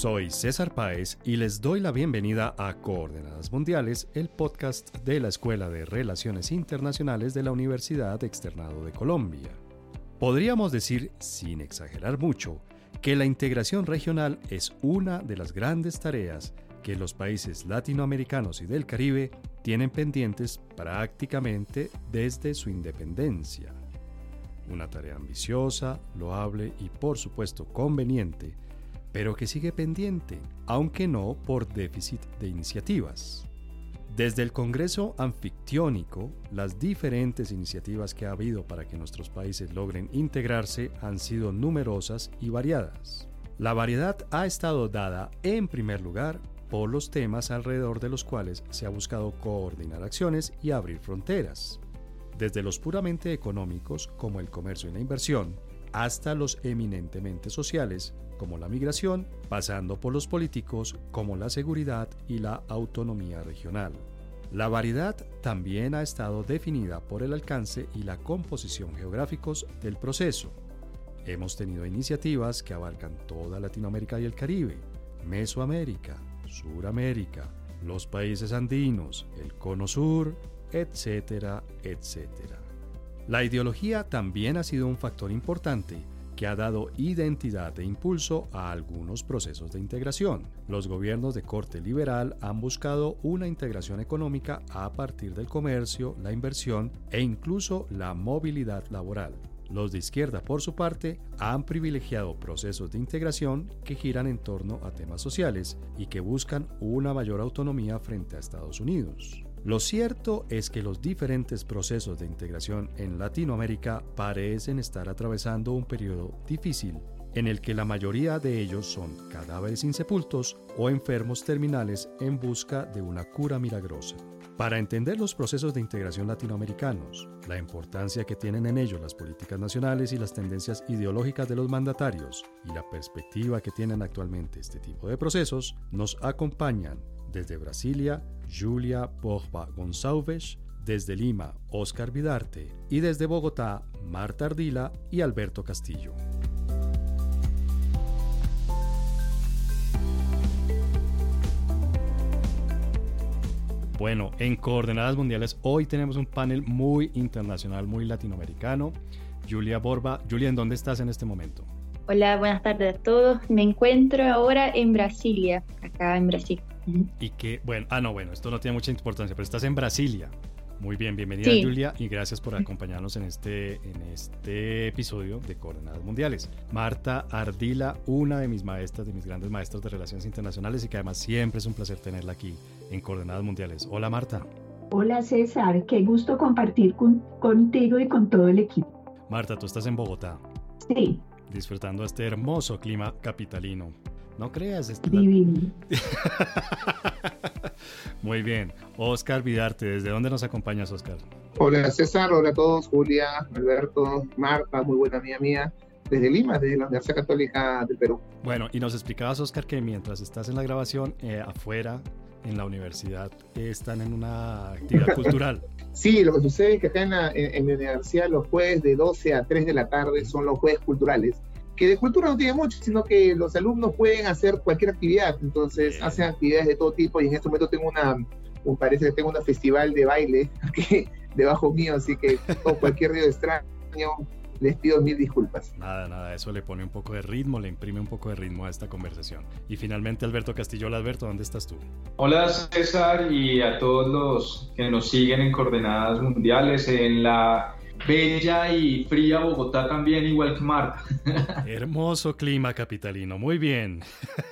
Soy César Páez y les doy la bienvenida a Coordenadas Mundiales, el podcast de la Escuela de Relaciones Internacionales de la Universidad Externado de Colombia. Podríamos decir, sin exagerar mucho, que la integración regional es una de las grandes tareas que los países latinoamericanos y del Caribe tienen pendientes prácticamente desde su independencia. Una tarea ambiciosa, loable y por supuesto conveniente, pero que sigue pendiente, aunque no por déficit de iniciativas. Desde el Congreso Anfictiónico, las diferentes iniciativas que ha habido para que nuestros países logren integrarse han sido numerosas y variadas. La variedad ha estado dada, en primer lugar, por los temas alrededor de los cuales se ha buscado coordinar acciones y abrir fronteras. Desde los puramente económicos, como el comercio y la inversión, hasta los eminentemente sociales, como la migración, pasando por los políticos, como la seguridad y la autonomía regional. La variedad también ha estado definida por el alcance y la composición geográficos del proceso. Hemos tenido iniciativas que abarcan toda Latinoamérica y el Caribe, Mesoamérica, Suramérica, los países andinos, el Cono Sur, etcétera, etcétera. La ideología también ha sido un factor importante que ha dado identidad e impulso a algunos procesos de integración. Los gobiernos de corte liberal han buscado una integración económica a partir del comercio, la inversión e incluso la movilidad laboral. Los de izquierda, por su parte, han privilegiado procesos de integración que giran en torno a temas sociales y que buscan una mayor autonomía frente a Estados Unidos. Lo cierto es que los diferentes procesos de integración en Latinoamérica parecen estar atravesando un periodo difícil en el que la mayoría de ellos son cadáveres insepultos o enfermos terminales en busca de una cura milagrosa. Para entender los procesos de integración latinoamericanos, la importancia que tienen en ellos las políticas nacionales y las tendencias ideológicas de los mandatarios y la perspectiva que tienen actualmente este tipo de procesos, nos acompañan desde Brasilia, Julia Borba Gonçalves, desde Lima, Oscar Vidarte y desde Bogotá, Marta Ardila y Alberto Castillo. Bueno, en Coordenadas Mundiales hoy tenemos un panel muy internacional, muy latinoamericano. Julia Borba, Julia, ¿en dónde estás en este momento? Hola, buenas tardes a todos. Me encuentro ahora en Brasilia, acá en Brasil. Y que, bueno, ah, no, bueno, esto no tiene mucha importancia, pero estás en Brasilia. Muy bien, bienvenida Julia y gracias por acompañarnos en este, en este episodio de Coordenadas Mundiales. Marta Ardila, una de mis maestras, de mis grandes maestros de Relaciones Internacionales y que además siempre es un placer tenerla aquí en Coordenadas Mundiales. Hola Marta. Hola César, qué gusto compartir contigo y con todo el equipo. Marta, tú estás en Bogotá. Sí. Disfrutando este hermoso clima capitalino. No creas. Esto Divino. Muy bien. Oscar Vidarte, ¿desde dónde nos acompañas, Oscar? Hola César, hola a todos, Julia, Alberto, Marta, muy buena amiga mía, desde Lima, desde la Universidad Católica del Perú. Bueno, y nos explicabas, Oscar, que mientras estás en la grabación, eh, afuera, en la universidad, están en una actividad cultural. Sí, lo que sucede es que acá en la, en la universidad los jueves de 12 a 3 de la tarde son los jueves culturales que de cultura no tiene mucho, sino que los alumnos pueden hacer cualquier actividad, entonces hacen actividades de todo tipo y en este momento tengo una, parece que tengo un festival de baile aquí debajo mío, así que con cualquier ruido extraño les pido mil disculpas. Nada, nada, eso le pone un poco de ritmo, le imprime un poco de ritmo a esta conversación. Y finalmente Alberto Castillo, hola Alberto, ¿dónde estás tú? Hola César y a todos los que nos siguen en Coordenadas Mundiales en la bella y fría Bogotá también, igual que Marta. Hermoso clima capitalino, muy bien.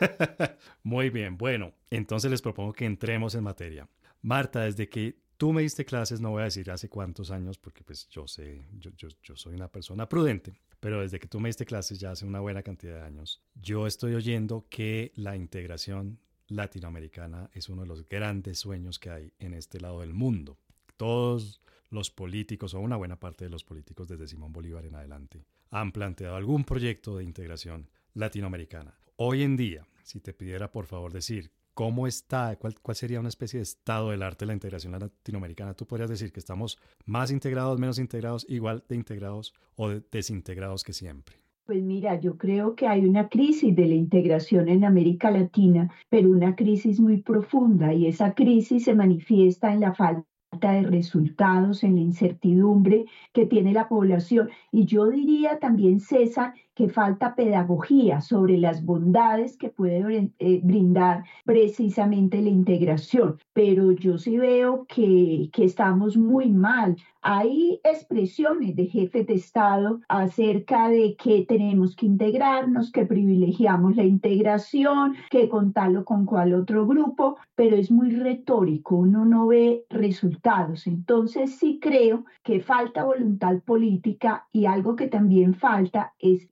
muy bien, bueno, entonces les propongo que entremos en materia. Marta, desde que tú me diste clases, no voy a decir hace cuántos años, porque pues yo sé, yo, soy una persona prudente, pero desde que tú me diste clases ya hace una buena cantidad de años, yo estoy oyendo que la integración latinoamericana es uno de los grandes sueños que hay en este lado del mundo. Todos los políticos o una buena parte de los políticos desde Simón Bolívar en adelante han planteado algún proyecto de integración latinoamericana. Hoy en día, si te pidiera por favor decir cómo está, cuál, sería una especie de estado del arte de la integración latinoamericana, tú podrías decir que estamos más integrados, menos integrados, igual de integrados o desintegrados que siempre. Pues mira, yo creo que hay una crisis de la integración en América Latina, pero una crisis muy profunda y esa crisis se manifiesta en la falta de resultados, en la incertidumbre que tiene la población. Y yo diría también, César, que falta pedagogía sobre las bondades que puede eh, brindar precisamente la integración. Pero yo sí veo que, que estamos muy mal. Hay expresiones de jefes de Estado acerca de que tenemos que integrarnos, que privilegiamos la integración, que contarlo con cual otro grupo, pero es muy retórico, uno no ve resultados. Entonces sí creo que falta voluntad política y algo que también falta es.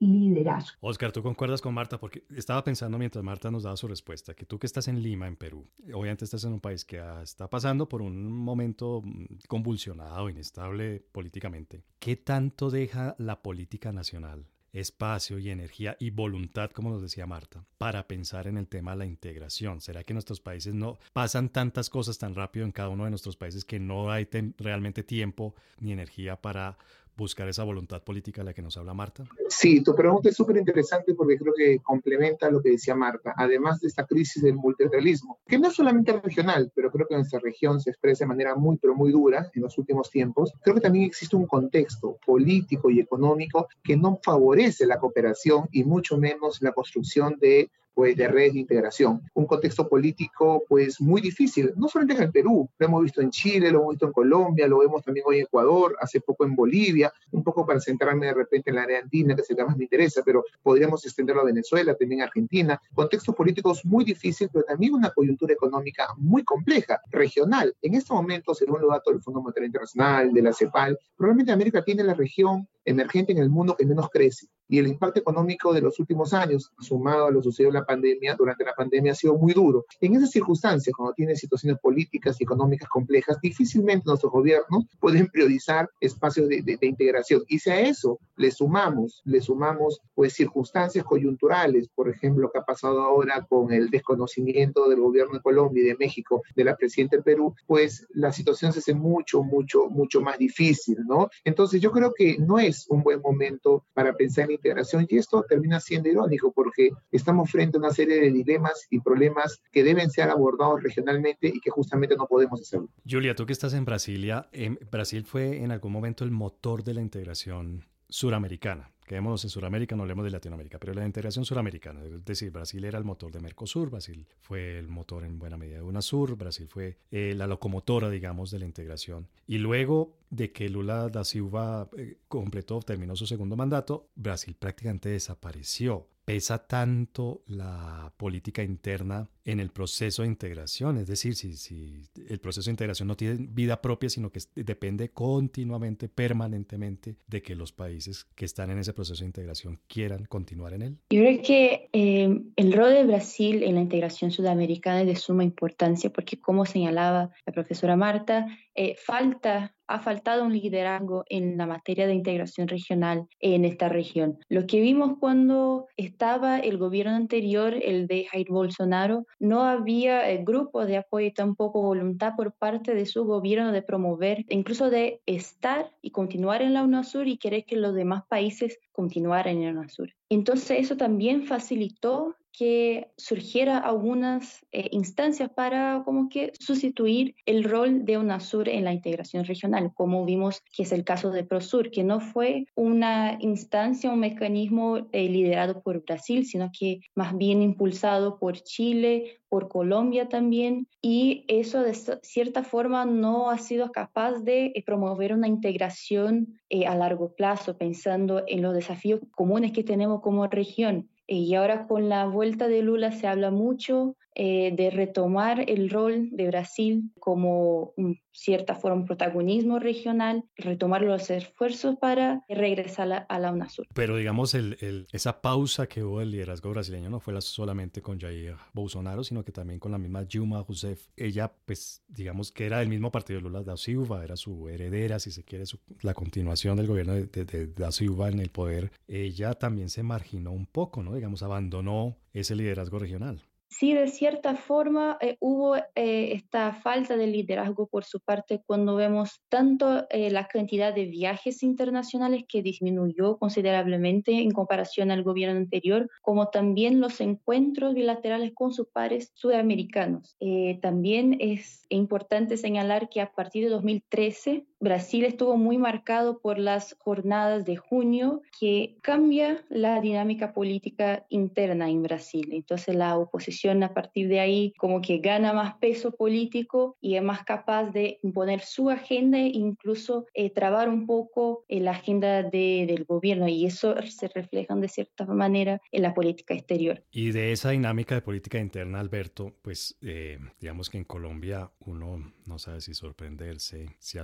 Oscar, ¿tú concuerdas con Marta? Porque estaba pensando mientras Marta nos daba su respuesta, que tú que estás en Lima, en Perú, obviamente estás en un país que está pasando por un momento mm, convulsionado, inestable políticamente. ¿Qué tanto deja la política nacional espacio y energía y voluntad, como nos decía Marta, para pensar en el tema de la integración? ¿Será que nuestros países no pasan tantas cosas tan rápido en cada uno de nuestros países que no hay realmente tiempo ni energía para buscar esa voluntad política de la que nos habla Marta? Sí, tu pregunta es súper interesante porque creo que complementa lo que decía Marta, además de esta crisis del multilateralismo, que no es solamente regional, pero creo que en nuestra región se expresa de manera muy, pero muy dura en los últimos tiempos. Creo que también existe un contexto político y económico que no favorece la cooperación y mucho menos la construcción de pues, de redes de integración. Un contexto político pues muy difícil, no solamente en el Perú, lo hemos visto en Chile, lo hemos visto en Colombia, lo vemos también hoy en Ecuador, hace poco en Bolivia, un poco para centrarme de repente en la área andina, que es el que más me interesa, pero podríamos extenderlo a Venezuela, también a Argentina. Contextos políticos muy difíciles, pero también una coyuntura económica muy compleja, regional. En este momento, según los datos del Fondo Monetario Internacional, de la CEPAL, probablemente América tiene la región emergente en el mundo que menos crece. Y el impacto económico de los últimos años, sumado a lo sucedido en la pandemia, durante la pandemia ha sido muy duro. En esas circunstancias, cuando tiene situaciones políticas y económicas complejas, difícilmente nuestros gobiernos pueden priorizar espacios de, de, integración. Y si a eso le sumamos, le sumamos pues circunstancias coyunturales, por ejemplo, lo que ha pasado ahora con el desconocimiento del gobierno de Colombia y de México, de la presidenta de Perú, pues la situación se hace mucho, mucho, mucho más difícil, ¿no? Entonces yo creo que no es un buen momento para pensar en integración y esto termina siendo irónico porque estamos frente a una serie de dilemas y problemas que deben ser abordados regionalmente y que justamente no podemos hacerlo. Julia, tú que estás en Brasilia, Brasil fue en algún momento el motor de la integración suramericana. Quedémonos en Sudamérica, no hablemos de Latinoamérica, pero la integración suramericana, es decir, Brasil era el motor de Mercosur, Brasil fue el motor en buena medida de UNASUR, Brasil fue eh, la locomotora, digamos, de la integración. Y luego de que Lula da Silva eh, completó, terminó su segundo mandato, Brasil prácticamente desapareció pesa tanto la política interna en el proceso de integración. Es decir, si, si, el proceso de integración no tiene vida propia, sino que depende continuamente, permanentemente, de que los países que están en ese proceso de integración quieran continuar en él. Yo creo que eh, el rol de Brasil en la integración sudamericana es de suma importancia porque, como señalaba la profesora Marta, eh, falta ha faltado un liderazgo en la materia de integración regional en esta región. Lo que vimos cuando estaba el gobierno anterior, el de Jair Bolsonaro, no había eh, grupos de apoyo y tampoco voluntad por parte de su gobierno de promover, incluso de estar y continuar en la UNASUR y querer que los demás países continuaran en la UNASUR. Entonces eso también facilitó que surgiera algunas eh, instancias para como que sustituir el rol de UNASUR en la integración regional, como vimos que es el caso de PROSUR, que no fue una instancia, un mecanismo eh, liderado por Brasil, sino que más bien impulsado por Chile, por Colombia también, y eso de cierta forma no ha sido capaz de eh, promover una integración a largo plazo, pensando en los desafíos comunes que tenemos como región. Y ahora con la vuelta de Lula se habla mucho eh, de retomar el rol de Brasil como un cierta forma protagonismo regional, retomar los esfuerzos para regresar a la, UNASUR. Pero digamos, el, esa pausa que hubo del liderazgo brasileño no fue solamente con Jair Bolsonaro, sino que también con la misma Dilma Rousseff. Ella, pues, digamos que era del mismo partido de Lula da Silva, era su heredera, si se quiere, la continuación del gobierno de, de da Silva en el poder. Ella también se marginó un poco, ¿no? Digamos, abandonó ese liderazgo regional. Sí, de cierta forma eh, hubo eh, esta falta de liderazgo por su parte cuando vemos tanto eh, la cantidad de viajes internacionales que disminuyó considerablemente en comparación al gobierno anterior, como también los encuentros bilaterales con sus pares sudamericanos. también es importante señalar que a partir de 2013 Brasil estuvo muy marcado por las jornadas de junio que cambia la dinámica política interna en Brasil. Entonces la oposición a partir de ahí como que gana más peso político y es más capaz de imponer su agenda e incluso eh, trabar un poco eh, la agenda del gobierno y eso se refleja de cierta manera en la política exterior. Y de esa dinámica de política interna, Alberto, pues eh, digamos que en Colombia uno no sabe si sorprenderse, si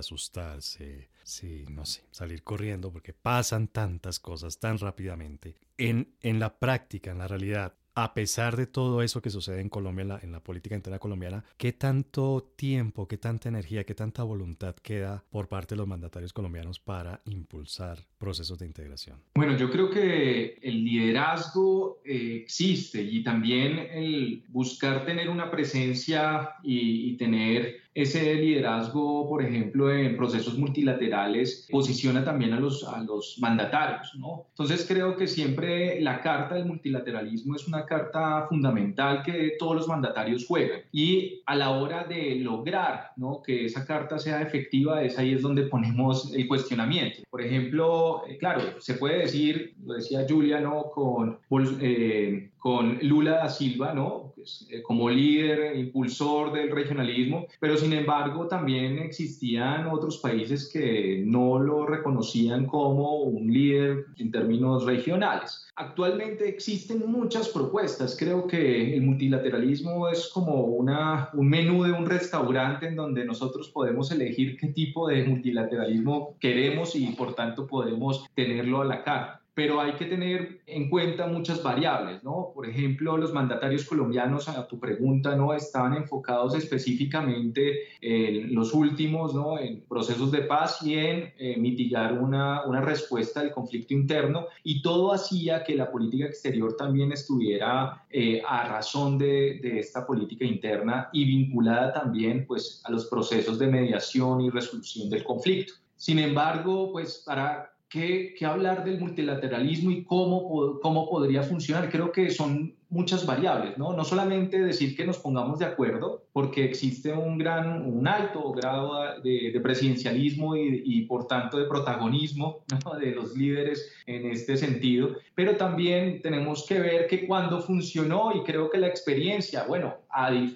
si, no sé, salir corriendo porque pasan tantas cosas tan rápidamente. En, en la práctica, en la realidad, a pesar de todo eso que sucede en Colombia, en la, política interna colombiana, ¿qué tanto tiempo, qué tanta energía, qué tanta voluntad queda por parte de los mandatarios colombianos para impulsar procesos de integración? Bueno, yo creo que el liderazgo eh, existe y también el buscar tener una presencia y tener ese liderazgo, por ejemplo, en procesos multilaterales, posiciona también a los, a los mandatarios, ¿no? Entonces creo que siempre la carta del multilateralismo es una carta fundamental que todos los mandatarios juegan y a la hora de lograr, ¿no? Que esa carta sea efectiva, es ahí es donde ponemos el cuestionamiento. Por ejemplo, eh, claro, se puede decir, lo decía Julia, ¿no? Con, eh, con Lula da Silva, ¿no? Pues, eh, como líder, impulsor del regionalismo, pero sin embargo también existían otros países que no lo reconocían como un líder en términos regionales. Actualmente existen muchas propuestas. Creo que el multilateralismo es como una, un menú de un restaurante en donde nosotros podemos elegir qué tipo de multilateralismo queremos y por tanto podemos tenerlo a la carta pero hay que tener en cuenta muchas variables, ¿no? Por ejemplo, los mandatarios colombianos, a tu pregunta, ¿no? Estaban enfocados específicamente en los últimos, ¿no? En procesos de paz y en eh, mitigar una, una, respuesta al conflicto interno y todo hacía que la política exterior también estuviera eh, a razón de, de esta política interna y vinculada también, pues, a los procesos de mediación y resolución del conflicto. Sin embargo, pues para ¿Qué, hablar del multilateralismo y cómo, cómo podría funcionar. Creo que son muchas variables, ¿no? No solamente decir que nos pongamos de acuerdo, porque existe un gran, un alto grado de, presidencialismo y, y, por tanto de protagonismo de los líderes en este sentido, pero también tenemos que ver que cuando funcionó y creo que la experiencia, bueno,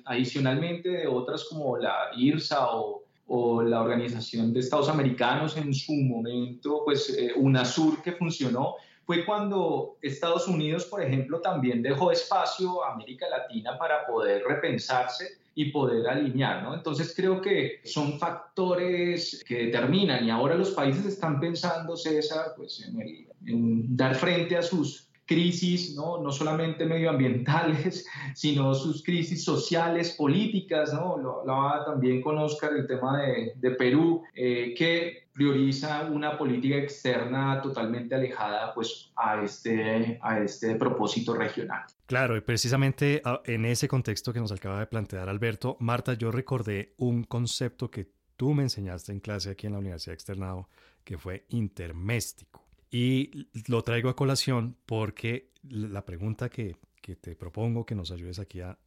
adicionalmente de otras como la IRSA o o la Organización de Estados Americanos en su momento, pues eh, UNASUR que funcionó, fue cuando Estados Unidos, por ejemplo, también dejó espacio a América Latina para poder repensarse y poder alinear, ¿no? Entonces creo que son factores que determinan y ahora los países están pensando, César, pues en, en dar frente a sus crisis, ¿no? no solamente medioambientales, sino sus crisis sociales, políticas, ¿no? lo hablaba también con Oscar el tema de, de Perú, eh, que prioriza una política externa totalmente alejada pues, a, este, a este propósito regional. Claro, y precisamente ah, en ese contexto que nos acaba de plantear Alberto, Marta, yo recordé un concepto que tú me enseñaste en clase aquí en la Universidad Externado, que fue interméstico. Y lo traigo a colación porque la pregunta que, te propongo que nos ayudes aquí a,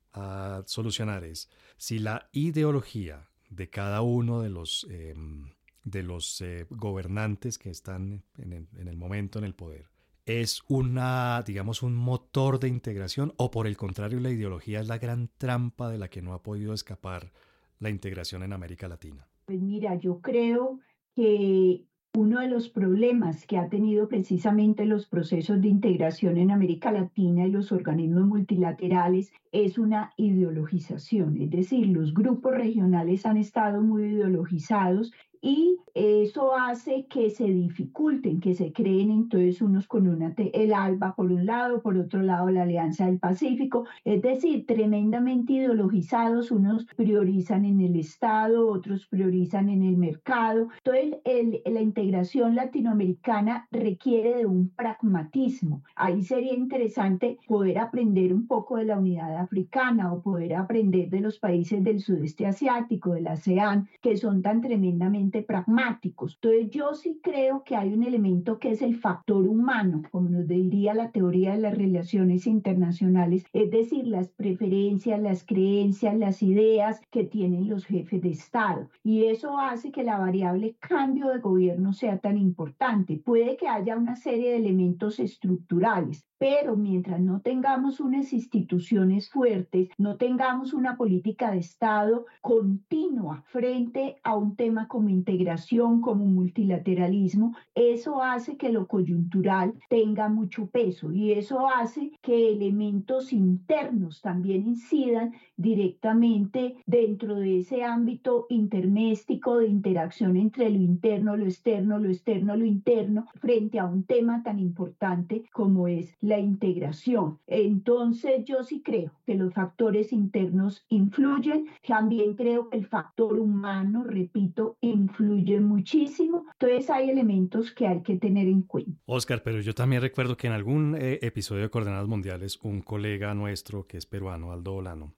solucionar es si la ideología de cada uno de los, em, de los eh, gobernantes que están en el, en el momento en el poder es una, digamos, un motor de integración o por el contrario la ideología es la gran trampa de la que no ha podido escapar la integración en América Latina? Pues mira, yo creo que uno de los problemas que ha tenido precisamente los procesos de integración en América Latina y los organismos multilaterales es una ideologización, es decir, los grupos regionales han estado muy ideologizados y eso hace que se dificulten, que se creen entonces unos con una, el ALBA por un lado, por otro lado la Alianza del Pacífico, es decir, tremendamente ideologizados, unos priorizan en el Estado, otros priorizan en el mercado. Entonces, el, la integración latinoamericana requiere de un pragmatismo. Ahí sería interesante poder aprender un poco de la unidad africana o poder aprender de los países del sudeste asiático, de la ASEAN, que son tan tremendamente pragmáticos. Entonces, yo sí creo que hay un elemento que es el factor humano, como nos diría la teoría de las relaciones internacionales, es decir, las preferencias, las creencias, las ideas que tienen los jefes de Estado. Y eso hace que la variable cambio de gobierno sea tan importante. Puede que haya una serie de elementos estructurales, pero mientras no tengamos unas instituciones fuertes, no tengamos una política de Estado continua frente a un tema como integración, como multilateralismo, eso hace que lo coyuntural tenga mucho peso y eso hace que elementos internos también incidan directamente dentro de ese ámbito interméstico de interacción entre lo interno, lo externo, lo externo, lo interno, frente a un tema tan importante como es la integración. Entonces yo sí creo que los factores internos influyen, también creo que el factor humano, repito, influye muchísimo. Entonces hay elementos que hay que tener en cuenta. Oscar, pero yo también recuerdo que en algún eh, episodio de Coordenadas Mundiales, un colega nuestro que es peruano, Aldo Olano,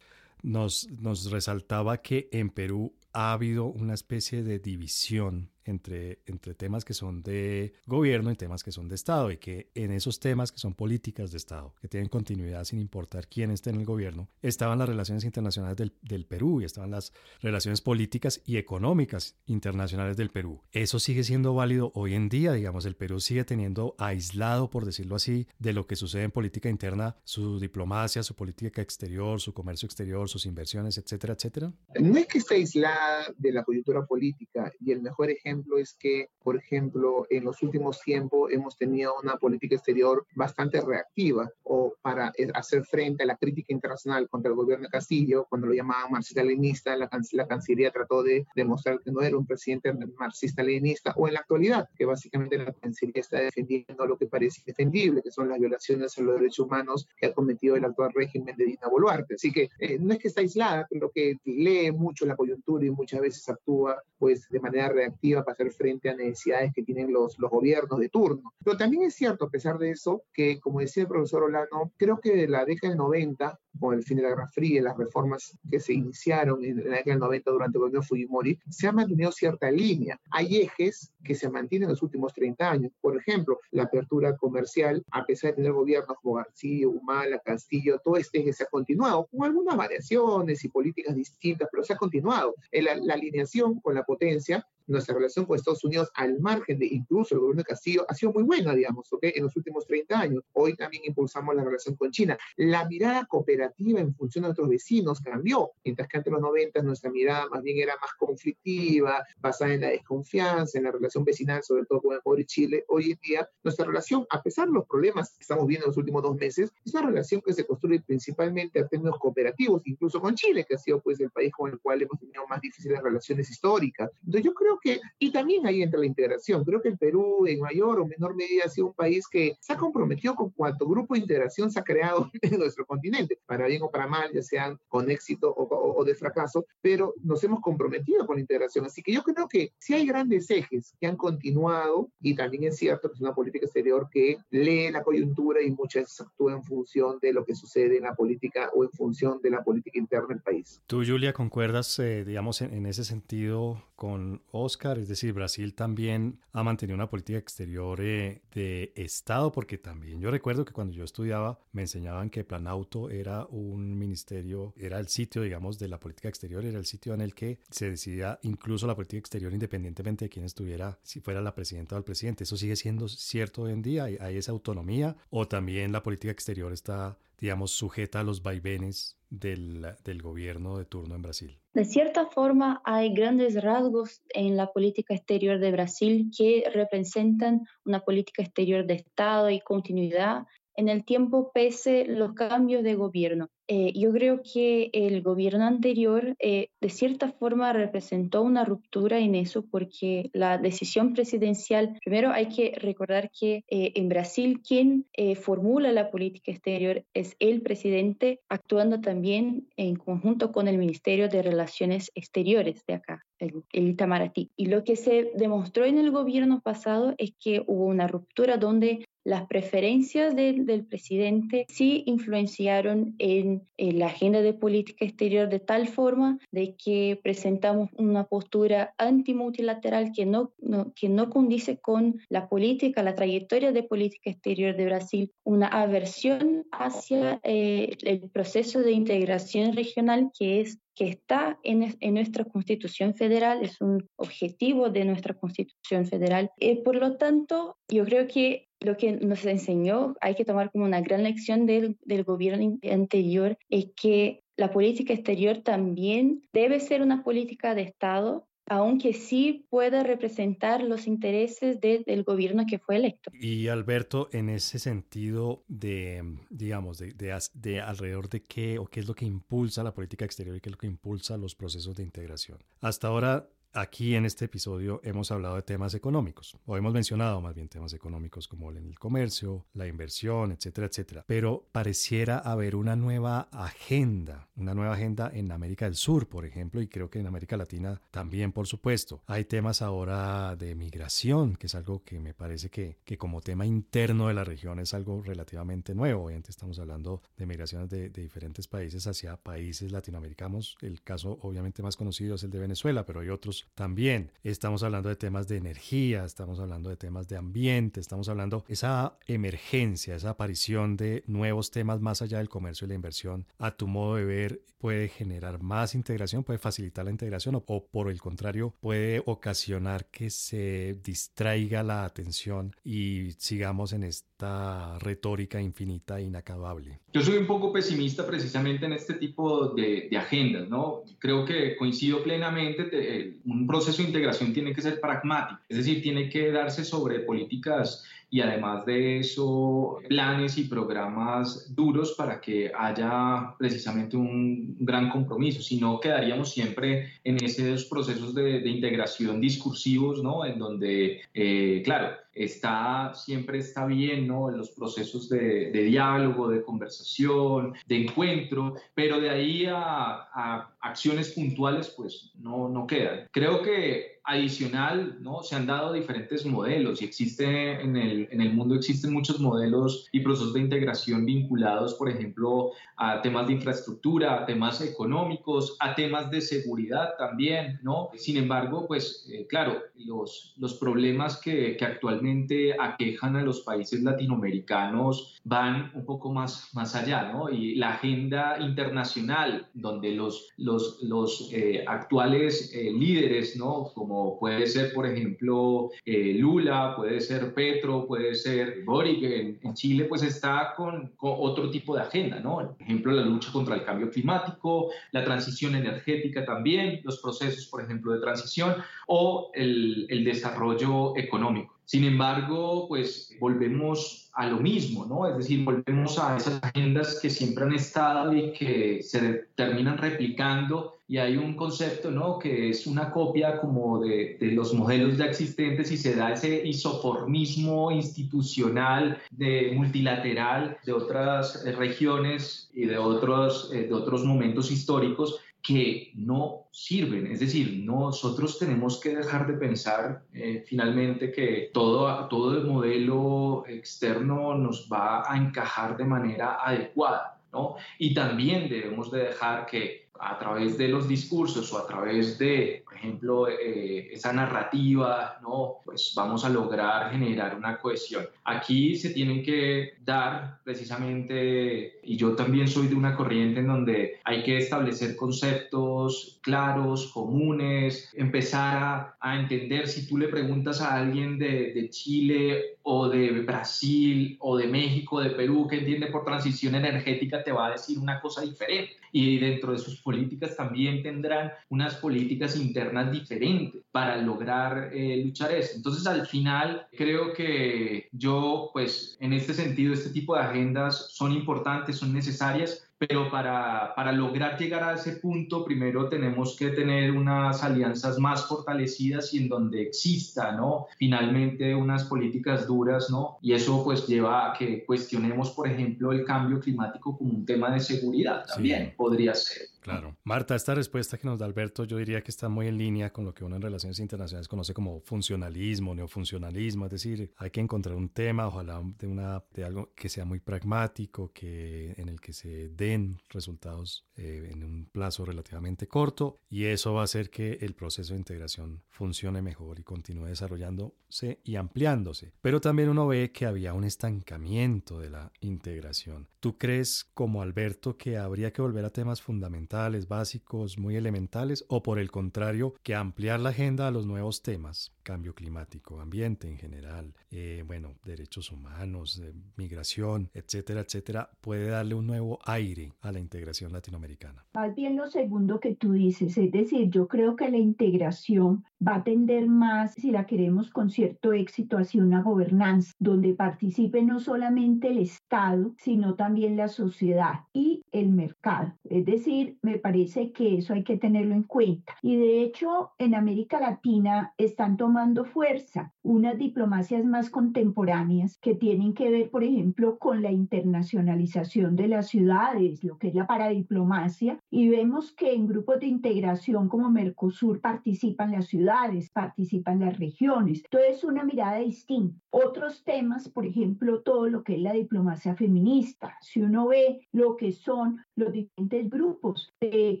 nos, nos resaltaba que en Perú ha habido una especie de división entre, entre temas que son de gobierno y temas que son de Estado, y que en esos temas que son políticas de Estado, que tienen continuidad sin importar quién esté en el gobierno, estaban las relaciones internacionales del, del Perú y estaban las relaciones políticas y económicas internacionales del Perú. Eso sigue siendo válido hoy en día, digamos, el Perú sigue teniendo aislado, por decirlo así, de lo que sucede en política interna, su diplomacia, su política exterior, su comercio exterior, sus inversiones, etcétera, etcétera. No es que esté aislada de la coyuntura política y el mejor ejemplo es que, por ejemplo, en los últimos tiempos hemos tenido una política exterior bastante reactiva o para hacer frente a la crítica internacional contra el gobierno de Castillo, cuando lo llamaban marxista-leninista, la, la, Cancillería trató de demostrar que no era un presidente marxista-leninista, o en la actualidad, que básicamente la Cancillería está defendiendo lo que parece defendible, que son las violaciones a los derechos humanos que ha cometido el actual régimen de Dina Boluarte. Así que eh, no es que está aislada, pero que lee mucho la coyuntura y muchas veces actúa pues de manera reactiva hacer frente a necesidades que tienen los, los gobiernos de turno. Pero también es cierto, a pesar de eso, que como decía el profesor Olano, creo que de la década del 90 con el fin de la Guerra Fría las reformas que se iniciaron en la década del 90 durante el gobierno Fujimori, se ha mantenido cierta línea. Hay ejes que se mantienen en los últimos 30 años. Por ejemplo, la apertura comercial, a pesar de tener gobiernos como García, Humala, Castillo, todo este eje se ha continuado, con algunas variaciones y políticas distintas, pero se ha continuado. La, la alineación con la potencia nuestra relación con Estados Unidos al margen de incluso el gobierno de Castillo ha sido muy buena, digamos, ¿ok? En los últimos 30 años. Hoy también impulsamos la relación con China. La mirada cooperativa en función de nuestros vecinos cambió, mientras que antes de los 90 nuestra mirada más bien era más conflictiva, basada en la desconfianza, en la relación vecinal, sobre todo con Ecuador y Chile. Hoy en día, nuestra relación, a pesar de los problemas que estamos viendo en los últimos dos meses, es una relación que se construye principalmente a términos cooperativos, incluso con Chile, que ha sido pues el país con el cual hemos tenido más difíciles relaciones históricas. Entonces yo creo que, y también ahí entra la integración, creo que el Perú en mayor o menor medida ha sido un país que se ha comprometido con cuanto grupo de integración se ha creado en nuestro continente, para bien o para mal, ya sean con éxito o, de fracaso, pero nos hemos comprometido con la integración. Así que yo creo que si hay grandes ejes que han continuado, y también es cierto que es una política exterior que lee la coyuntura y muchas veces actúa en función de lo que sucede en la política o en función de la política interna del país. Tú, Julia, concuerdas, eh, digamos, en, en ese sentido con Oscar, es decir, Brasil también ha mantenido una política exterior eh, de Estado, porque también yo recuerdo que cuando yo estudiaba me enseñaban que Planauto era un ministerio, era el sitio, digamos, de la política exterior, era el sitio en el que se decidía incluso la política exterior independientemente de quién estuviera, si fuera la presidenta o el presidente. ¿Eso sigue siendo cierto hoy en día? ¿Hay esa autonomía? ¿O también la política exterior está, digamos, sujeta a los vaivenes del, del, gobierno de turno en Brasil. De cierta forma, hay grandes rasgos en la política exterior de Brasil que representan una política exterior de Estado y continuidad en el tiempo pese los cambios de gobierno. Eh, yo creo que el gobierno anterior eh, de cierta forma representó una ruptura en eso porque la decisión presidencial, primero hay que recordar que eh, en Brasil quien formula la política exterior es el presidente actuando también en conjunto con el Ministerio de Relaciones Exteriores de acá, el, el Itamaraty. Y lo que se demostró en el gobierno pasado es que hubo una ruptura donde las preferencias del presidente sí influenciaron en, la agenda de política exterior de tal forma de que presentamos una postura antimultilateral que no, que no condice con la política, la trayectoria de política exterior de Brasil, una aversión hacia eh, el proceso de integración regional que es que está en, en, nuestra Constitución Federal, es un objetivo de nuestra Constitución Federal. Eh, por lo tanto, yo creo que lo que nos enseñó, hay que tomar como una gran lección del, del gobierno anterior, es que la política exterior también debe ser una política de Estado aunque sí pueda representar los intereses del gobierno que fue electo. Y Alberto, en ese sentido de, digamos, de, de, de, alrededor de qué o qué es lo que impulsa la política exterior y qué es lo que impulsa los procesos de integración. Hasta ahora Aquí en este episodio hemos hablado de temas económicos, o hemos mencionado más bien temas económicos como el comercio, la inversión, etcétera, etcétera. Pero pareciera haber una nueva agenda, una nueva agenda en América del Sur, por ejemplo, y creo que en América Latina también, por supuesto. Hay temas ahora de migración, que es algo que me parece que, que como tema interno de la región es algo relativamente nuevo. Obviamente estamos hablando de migraciones de, de diferentes países hacia países latinoamericanos. El caso obviamente más conocido es el de Venezuela, pero hay otros también. Estamos hablando de temas de energía, estamos hablando de temas de ambiente, estamos hablando de esa emergencia, esa aparición de nuevos temas más allá del comercio y la inversión. A tu modo de ver, puede generar más integración, puede facilitar la integración o, por el contrario puede ocasionar que se distraiga la atención y sigamos en esta retórica infinita e inacabable. Yo soy un poco pesimista precisamente en este tipo de, de agendas, ¿no? Creo que coincido plenamente. De, un proceso de integración tiene que ser pragmático, es decir, tiene que darse sobre políticas y además de eso, planes y programas duros para que haya precisamente un gran compromiso, si no quedaríamos siempre en esos procesos de, integración discursivos, ¿no? En donde, eh, claro, está, siempre está bien, ¿no? En los procesos de, diálogo, de conversación, de encuentro, pero de ahí a acciones puntuales, pues no, no quedan. Creo que adicional, ¿no? Se han dado diferentes modelos y existe en el, en el mundo existen muchos modelos y procesos de integración vinculados, por ejemplo, a temas de infraestructura, a temas económicos, a temas de seguridad también, ¿no? Sin embargo, pues eh, claro, los, los problemas que, que, actualmente aquejan a los países latinoamericanos van un poco más, más allá, ¿no? Y la agenda internacional, donde los, los, los eh, actuales eh, líderes, ¿no? Como puede ser, por ejemplo, eh, Lula, puede ser Petro, puede ser Boric en, Chile, pues está con, otro tipo de agenda, ¿no? Por ejemplo, la lucha contra el cambio climático, la transición energética también, los procesos, por ejemplo, de transición o el, el desarrollo económico. Sin embargo, pues volvemos a lo mismo, ¿no? Es decir, volvemos a esas agendas que siempre han estado y que se terminan replicando y hay un concepto, ¿no? Que es una copia como de, los modelos ya existentes y se da ese isoformismo institucional, de multilateral de otras regiones y de otros, eh, de otros momentos históricos que no sirven. Es decir, nosotros tenemos que dejar de pensar eh, finalmente que todo, todo el modelo externo nos va a encajar de manera adecuada. ¿no? Y también debemos de dejar que a través de los discursos o a través de, ejemplo, eh, esa narrativa, ¿no? Pues vamos a lograr generar una cohesión. Aquí se tienen que dar precisamente, y yo también soy de una corriente en donde hay que establecer conceptos claros, comunes, empezar a, a entender si tú le preguntas a alguien de, de Chile o de Brasil o de México, de Perú, que entiende por transición energética, te va a decir una cosa diferente. Y dentro de sus políticas también tendrán unas políticas internas internas diferentes para lograr eh, luchar eso. Entonces, al final, creo que yo, pues, en este sentido, este tipo de agendas son importantes, son necesarias, pero para, para, lograr llegar a ese punto, primero tenemos que tener unas alianzas más fortalecidas y en donde exista, ¿no? Finalmente unas políticas duras, ¿no? Y eso pues lleva a que cuestionemos, por ejemplo, el cambio climático como un tema de seguridad también, podría ser. Claro. Marta, esta respuesta que nos da Alberto yo diría que está muy en línea con lo que uno en relaciones internacionales conoce como funcionalismo, neofuncionalismo, es decir, hay que encontrar un tema, ojalá de, algo que sea muy pragmático, que, en el que se den resultados eh, en un plazo relativamente corto y eso va a hacer que el proceso de integración funcione mejor y continúe desarrollándose y ampliándose. Pero también uno ve que había un estancamiento de la integración. ¿Tú crees como Alberto que habría que volver a temas fundamentales? Básicos, muy elementales, o por el contrario, que ampliar la agenda a los nuevos temas, cambio climático, ambiente en general, eh, bueno, derechos humanos, eh, migración, etcétera, etcétera, puede darle un nuevo aire a la integración latinoamericana. Más bien lo segundo que tú dices, es decir, yo creo que la integración va a tender más, si la queremos con cierto éxito, hacia una gobernanza donde participe no solamente el Estado, sino también la sociedad y el mercado. Es decir, me parece que eso hay que tenerlo en cuenta. Y de hecho, en América Latina están tomando fuerza unas diplomacias más contemporáneas que tienen que ver, por ejemplo, con la internacionalización de las ciudades, lo que es la paradiplomacia, y vemos que en grupos de integración como Mercosur participan las ciudades, participan las regiones. Entonces, una mirada distinta. Otros temas, por ejemplo, todo lo que es la diplomacia feminista. Si uno ve lo que son los diferentes grupos de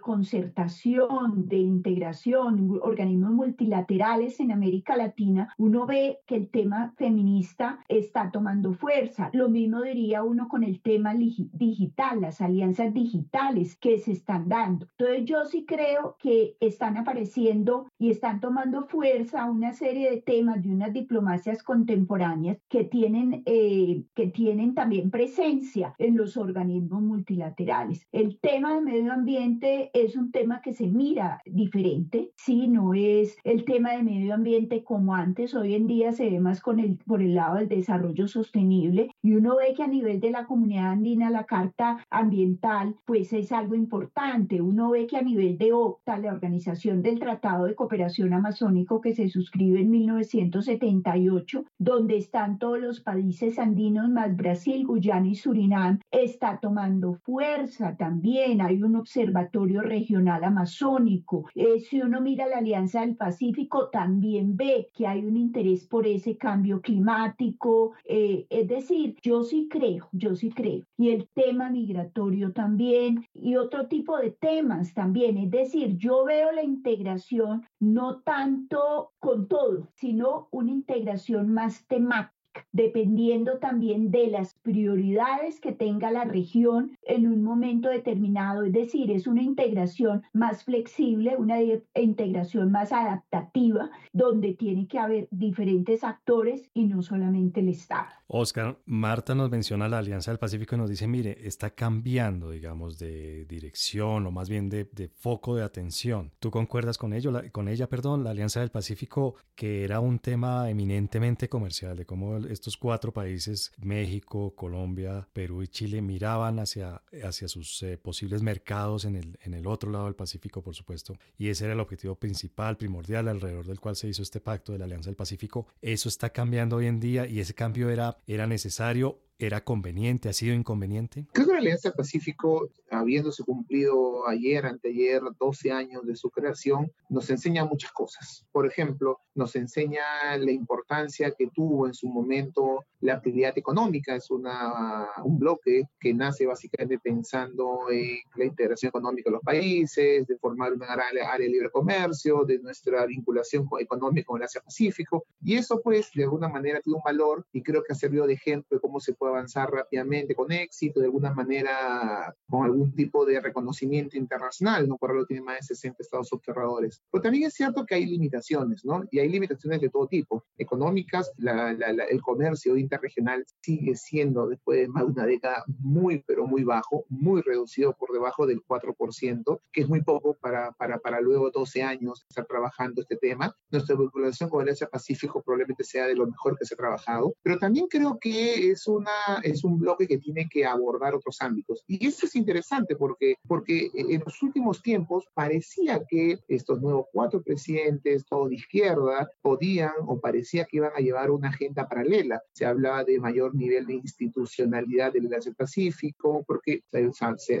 concertación, de integración, organismos multilaterales en América Latina, uno ve que el tema feminista está tomando fuerza. Lo mismo diría uno con el tema digital, las alianzas digitales que se están dando. Entonces yo sí creo que están apareciendo y están tomando fuerza una serie de temas de unas diplomacias contemporáneas que tienen, eh, que tienen también presencia en los organismos multilaterales. El tema del medio ambiente es un tema que se mira diferente, sí, no es el tema de medio ambiente como antes, hoy en día se ve más con el, por el lado del desarrollo sostenible. Y uno ve que a nivel de la comunidad andina la carta ambiental pues es algo importante, uno ve que a nivel de OCTA, la Organización del Tratado de Cooperación Amazónico que se suscribe en 1978, donde están todos los países andinos más Brasil, Guyana y Surinam, está tomando fuerza también, hay un observatorio regional amazónico, eh, si uno mira la Alianza del Pacífico también ve que hay un interés por ese cambio climático, eh, es decir, yo sí creo, yo sí creo, y el tema migratorio también, y otro tipo de temas también, es decir, yo veo la integración no tanto con todo, sino una integración más temática dependiendo también de las prioridades que tenga la región en un momento determinado. Es decir, es una integración más flexible, una integración más adaptativa, donde tiene que haber diferentes actores y no solamente el Estado. Oscar, Marta nos menciona la Alianza del Pacífico y nos dice, mire, está cambiando, digamos, de dirección o más bien de, foco de atención. ¿Tú concuerdas con ello, con ella, perdón, la Alianza del Pacífico, que era un tema eminentemente comercial, de cómo estos cuatro países, México, Colombia, Perú y Chile, miraban hacia, hacia sus eh, posibles mercados en el, en el otro lado del Pacífico, por supuesto, y ese era el objetivo principal, primordial, alrededor del cual se hizo este pacto de la Alianza del Pacífico. Eso está cambiando hoy en día y ese cambio era era, necesario ¿Era conveniente? ¿Ha sido inconveniente? Creo que la Alianza Pacífico, habiéndose cumplido ayer, anteayer, 12 años de su creación, nos enseña muchas cosas. Por ejemplo, nos enseña la importancia que tuvo en su momento la actividad económica. Es una, un bloque que nace básicamente pensando en la integración económica de los países, de formar una área, área de libre comercio, de nuestra vinculación económica con el Asia-Pacífico. Y eso, pues, de alguna manera tiene un valor y creo que ha servido de ejemplo de cómo se puede puede avanzar rápidamente con éxito, de alguna manera con algún tipo de reconocimiento internacional, ¿no? Algo tiene más de 60 estados observadores. Pero también es cierto que hay limitaciones, ¿no? Y hay limitaciones de todo tipo. Económicas, el comercio interregional sigue siendo, después de más de una década, muy, pero muy bajo, muy reducido por debajo del 4%, que es muy poco para, para, para luego 12 años estar trabajando este tema. Nuestra vinculación con el Asia-Pacífico probablemente sea de lo mejor que se ha trabajado, pero también creo que es, una, es un bloque que tiene que abordar otros ámbitos. Y eso es interesante porque, porque en los últimos tiempos parecía que estos nuevos cuatro presidentes, todos de izquierda, podían o parecía que iban a llevar una agenda paralela. Se hablaba de mayor nivel de institucionalidad del Asia-Pacífico, porque,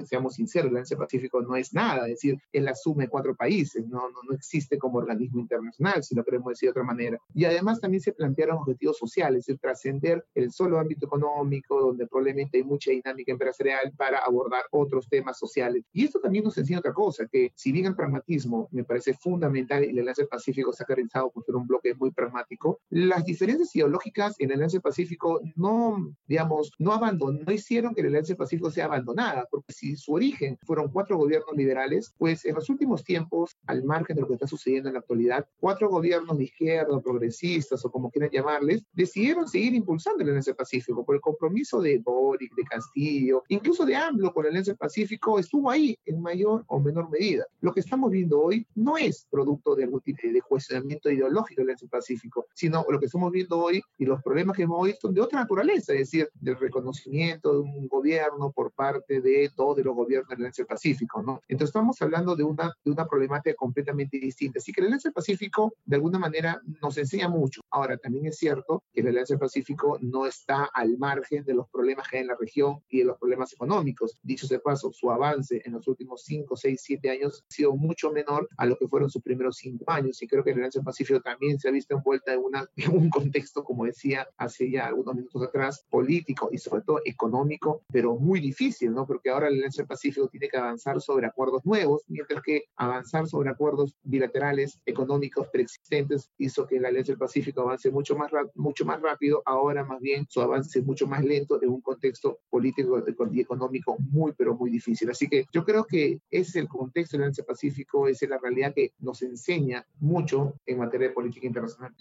seamos sinceros, el Asia-Pacífico no es nada, es decir, suma de cuatro países, no, no, no existe como organismo internacional, si lo queremos decir de otra manera. Y además también se plantearon objetivos sociales, es decir, trascender el solo ámbito económico, donde probablemente hay mucha dinámica empresarial para abordar otros temas sociales. Y esto también nos enseña otra cosa, que si bien el pragmatismo me parece fundamental y el Enlace Pacífico se ha caracterizado por ser un bloque muy pragmático, las diferencias ideológicas en el Enlace Pacífico no, digamos, no abandonó, no hicieron que el Enlace Pacífico sea abandonada, porque si su origen fueron cuatro gobiernos liberales, pues en los últimos tiempos, al margen de lo que está sucediendo en la actualidad, cuatro gobiernos de izquierda, progresistas o como quieran llamarles, decidieron seguir impulsando el Enlace Pacífico por el compromiso de Boric, de Castillo, incluso de AMLO con el Enlace Pacífico, estuvo ahí en mayor o menor medida. Lo que estamos viendo hoy no es producto de de cuestionamiento ideológico del Enlace Pacífico, sino lo que estamos viendo hoy y los problemas que hemos visto son de otra naturaleza, es decir, del reconocimiento de un gobierno por parte de todos los gobiernos del Enlace Pacífico, ¿no? Entonces estamos hablando de una, de una problemática completamente distinta. Así que el Enlace Pacífico, de alguna manera, nos enseña mucho. Ahora, también es cierto que el Enlace Pacífico no está al margen de los problemas que hay en la región y de los problemas económicos. Dicho sea paso, su avance en los últimos 5, 6, 7 años ha sido mucho menor a lo que fueron sus primeros 5 años. Y creo que el Enlace Pacífico también se ha visto envuelta en, una, en un contexto, como decía hace ya algunos minutos atrás, político y sobre todo económico, pero muy difícil, ¿no? Porque ahora el Enlace Pacífico tiene que avanzar sobre acuerdos nuevos, mientras que avanzar sobre acuerdos bilaterales económicos preexistentes hizo que la Alianza del Pacífico avance mucho más, mucho más rápido, ahora más bien su avance es mucho más lento en un contexto político y económico muy, pero muy difícil. Así que yo creo que es el contexto del Alianza Pacífico, es la realidad que nos enseña mucho en materia de política internacional.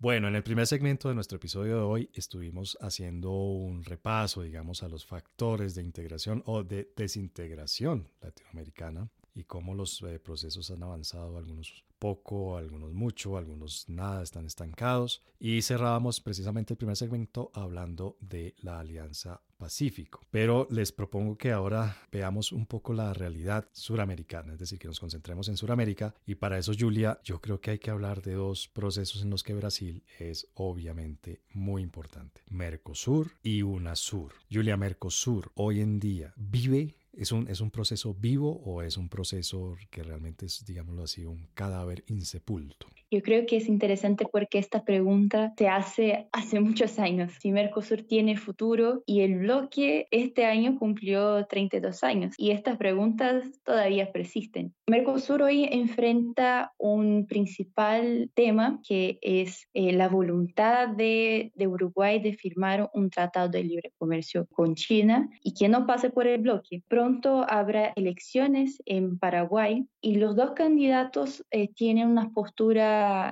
Bueno, en el primer segmento de nuestro episodio de hoy estuvimos haciendo un repaso, digamos, a los factores de integración o de desintegración latinoamericana y cómo los eh, procesos han avanzado, algunos poco, algunos mucho, algunos nada, están estancados. Y cerrábamos precisamente el primer segmento hablando de la Alianza Pacífico. Pero les propongo que ahora veamos un poco la realidad suramericana, es decir, que nos concentremos en Suramérica. Y para eso, Julia, yo creo que hay que hablar de dos procesos en los que Brasil es obviamente muy importante. Mercosur y UNASUR. Julia, Mercosur hoy en día vive ¿Es un, ¿Es un proceso vivo o es un proceso que realmente es, digámoslo así, un cadáver insepulto? Yo creo que es interesante porque esta pregunta se hace hace muchos años. Si Mercosur tiene futuro y el bloque este año cumplió 32 años y estas preguntas todavía persisten. Mercosur hoy enfrenta un principal tema que es eh, la voluntad de, de Uruguay de firmar un tratado de libre comercio con China y que no pase por el bloque. Pronto habrá elecciones en Paraguay y los dos candidatos eh, tienen una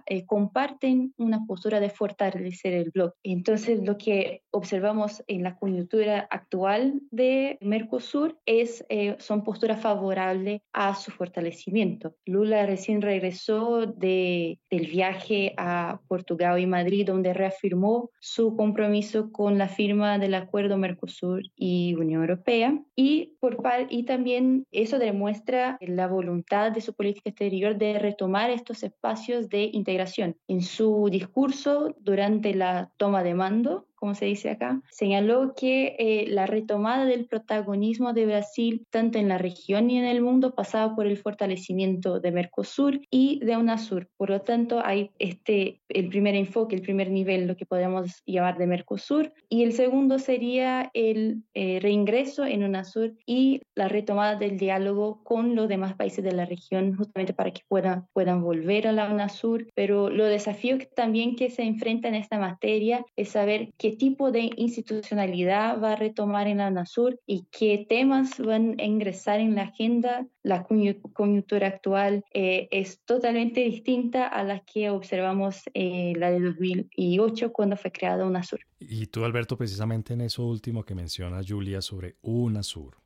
eh, comparten una postura de fortalecer el bloque. Entonces, lo que observamos en la coyuntura actual de Mercosur es, eh, son posturas favorables a su fortalecimiento. Lula recién regresó de, del viaje a Portugal y Madrid, donde reafirmó su compromiso con la firma del acuerdo Mercosur y Unión Europea. Y, por, y también eso demuestra la voluntad de su política exterior de retomar estos espacios de integración. En su discurso durante la toma de mando, como se dice acá, señaló que eh, la retomada del protagonismo de Brasil, tanto en la región y en el mundo, pasaba por el fortalecimiento de Mercosur y de UNASUR. Por lo tanto, hay este, el primer enfoque, el primer nivel, lo que podemos llamar de Mercosur, y el segundo sería el eh, reingreso en UNASUR y la retomada del diálogo con los demás países de la región, justamente para que puedan, puedan volver a la UNASUR. Pero lo desafío también que se enfrenta en esta materia es saber qué tipo de institucionalidad va a retomar en la UNASUR y qué temas van a ingresar en la agenda. La coyuntura actual eh, es totalmente distinta a la que observamos eh, la de 2008 cuando fue creada UNASUR. Y tú, Alberto, precisamente en eso último que menciona Julia sobre UNASUR,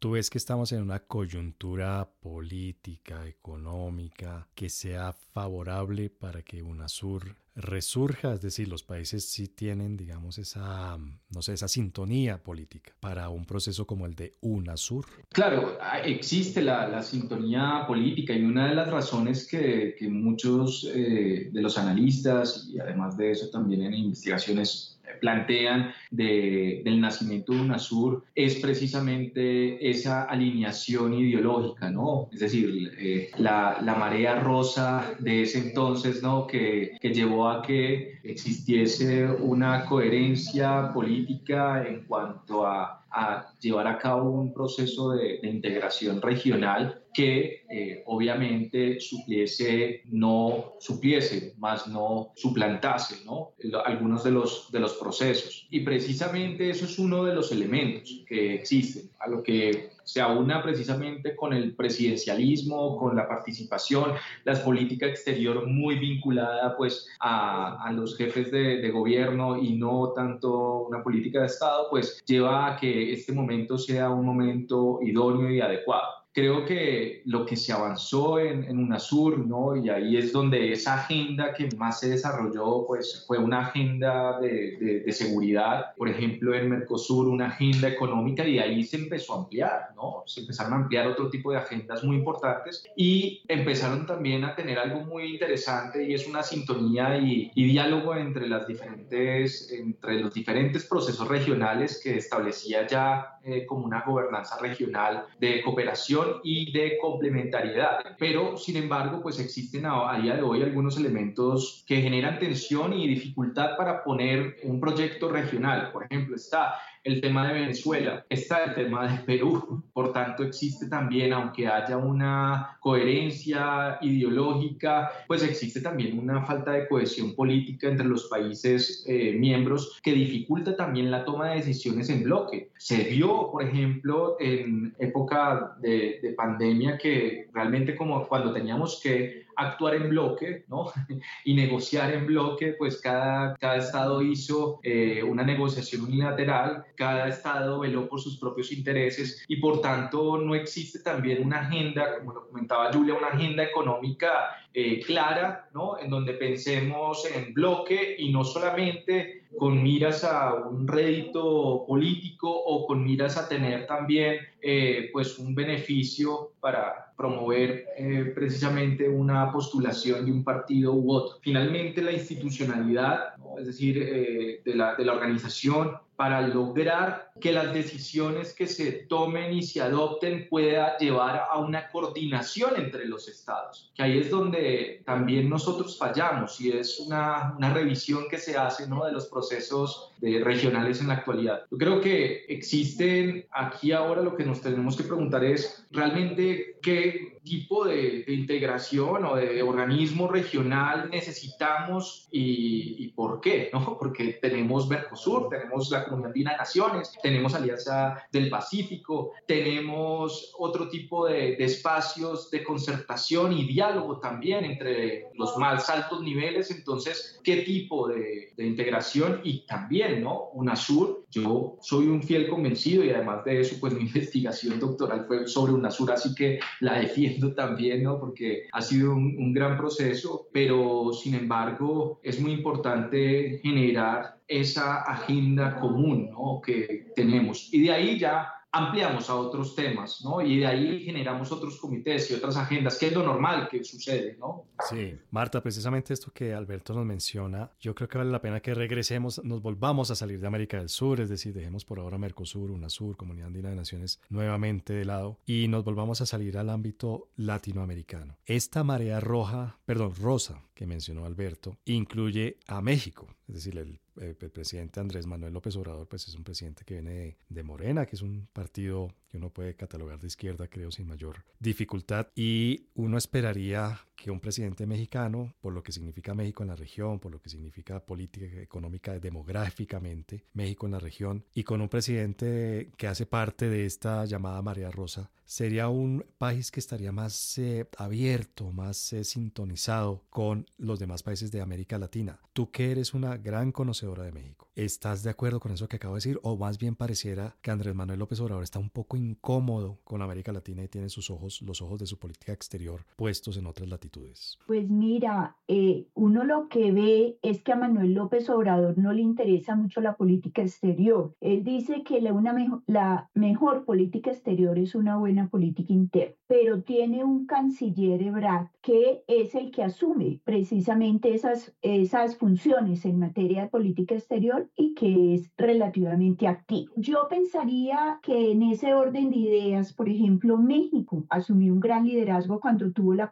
¿Tú ves que estamos en una coyuntura política, económica, que sea favorable para que UNASUR resurja? Es decir, los países sí tienen, digamos, esa, no sé, esa sintonía política para un proceso como el de UNASUR. Claro, ah, existe la, sintonía política y una de las razones que, muchos eh, de los analistas y además de eso también en investigaciones plantean del nacimiento de UNASUR es precisamente esa alineación ideológica, ¿no? Es decir, eh, la, la, marea rosa de ese entonces, ¿no? Que, que llevó a que existiese una coherencia política en cuanto a a llevar a cabo un proceso de, integración regional que eh, obviamente supliese, no supliese, más no suplantase ¿no? algunos de los, de los procesos. Y precisamente eso es uno de los elementos que existen, a lo que se aúna precisamente con el presidencialismo, con la participación, la política exterior muy vinculada pues a, los jefes de, gobierno y no tanto una política de Estado, pues lleva a que este momento sea un momento idóneo y adecuado creo que lo que se avanzó en, en, UNASUR, ¿no? Y ahí es donde esa agenda que más se desarrolló, pues fue una agenda de, de, seguridad, por ejemplo, en Mercosur, una agenda económica, y ahí se empezó a ampliar, ¿no? Se empezaron a ampliar otro tipo de agendas muy importantes y empezaron también a tener algo muy interesante y es una sintonía y, y diálogo entre las diferentes, entre los diferentes procesos regionales que establecía ya eh, como una gobernanza regional de cooperación y de complementariedad. Pero, sin embargo, pues existen a, a, día de hoy algunos elementos que generan tensión y dificultad para poner un proyecto regional. Por ejemplo, está el tema de Venezuela, está el tema de Perú. Por tanto, existe también, aunque haya una coherencia ideológica, pues existe también una falta de cohesión política entre los países eh, miembros que dificulta también la toma de decisiones en bloque. Se vio, por ejemplo, en época de, de pandemia que realmente como cuando teníamos que actuar en bloque ¿no? y negociar en bloque, pues cada, cada estado hizo eh, una negociación unilateral, cada estado veló por sus propios intereses y por tanto no existe también una agenda, como lo comentaba Julia, una agenda económica eh, clara, ¿no? en donde pensemos en bloque y no solamente con miras a un rédito político o con miras a tener también eh, pues un beneficio para promover eh, precisamente una postulación de un partido u otro. Finalmente, la institucionalidad, es decir, eh, de, la, de la organización, para lograr que las decisiones que se tomen y se adopten pueda llevar a una coordinación entre los estados, que ahí es donde también nosotros fallamos y es una, una revisión que se hace ¿no? de los procesos de regionales en la actualidad. Yo creo que existen aquí ahora lo que nos tenemos que preguntar es realmente qué tipo de, integración o de organismo regional necesitamos y, por qué, ¿no? Porque tenemos Mercosur, tenemos la Comunidad Andina de Naciones, tenemos Alianza del Pacífico, tenemos otro tipo de, espacios de concertación y diálogo también entre los más altos niveles, entonces, ¿qué tipo de, de integración? Y también, ¿no? UNASUR, yo soy un fiel convencido y además de eso, pues mi investigación doctoral fue sobre UNASUR, así que la defiendo también, ¿no? Porque ha sido un, gran proceso, pero sin embargo es muy importante generar esa agenda común, ¿no? Que tenemos. Y de ahí ya ampliamos a otros temas, ¿no? Y de ahí generamos otros comités y otras agendas, que es lo normal que sucede, ¿no? Sí, Marta, precisamente esto que Alberto nos menciona, yo creo que vale la pena que regresemos, nos volvamos a salir de América del Sur, es decir, dejemos por ahora Mercosur, UNASUR, Comunidad Andina de Naciones nuevamente de lado y nos volvamos a salir al ámbito latinoamericano. Esta marea roja, perdón, rosa que mencionó Alberto, incluye a México, es decir, el el, presidente Andrés Manuel López Obrador, pues es un presidente que viene de, Morena, que es un partido que uno puede catalogar de izquierda, creo, sin mayor dificultad. Y uno esperaría que un presidente mexicano, por lo que significa México en la región, por lo que significa política económica demográficamente, México en la región, y con un presidente que hace parte de esta llamada María Rosa, sería un país que estaría más eh, abierto, más eh, sintonizado con los demás países de América Latina. Tú que eres una gran conocedora de México, ¿estás de acuerdo con eso que acabo de decir? ¿O más bien pareciera que Andrés Manuel López Obrador está un poco incómodo con América Latina y tiene sus ojos, los ojos de su política exterior puestos en otras latitudes? Pues mira, eh, uno lo que ve es que a Manuel López Obrador no le interesa mucho la política exterior. Él dice que la, una la mejor política exterior es una buena política interna, pero tiene un canciller Ebrard que es el que asume precisamente esas, esas funciones en materia de política exterior y que es relativamente activo. Yo pensaría que en ese orden orden de ideas, por ejemplo, México asumió un gran liderazgo cuando tuvo la,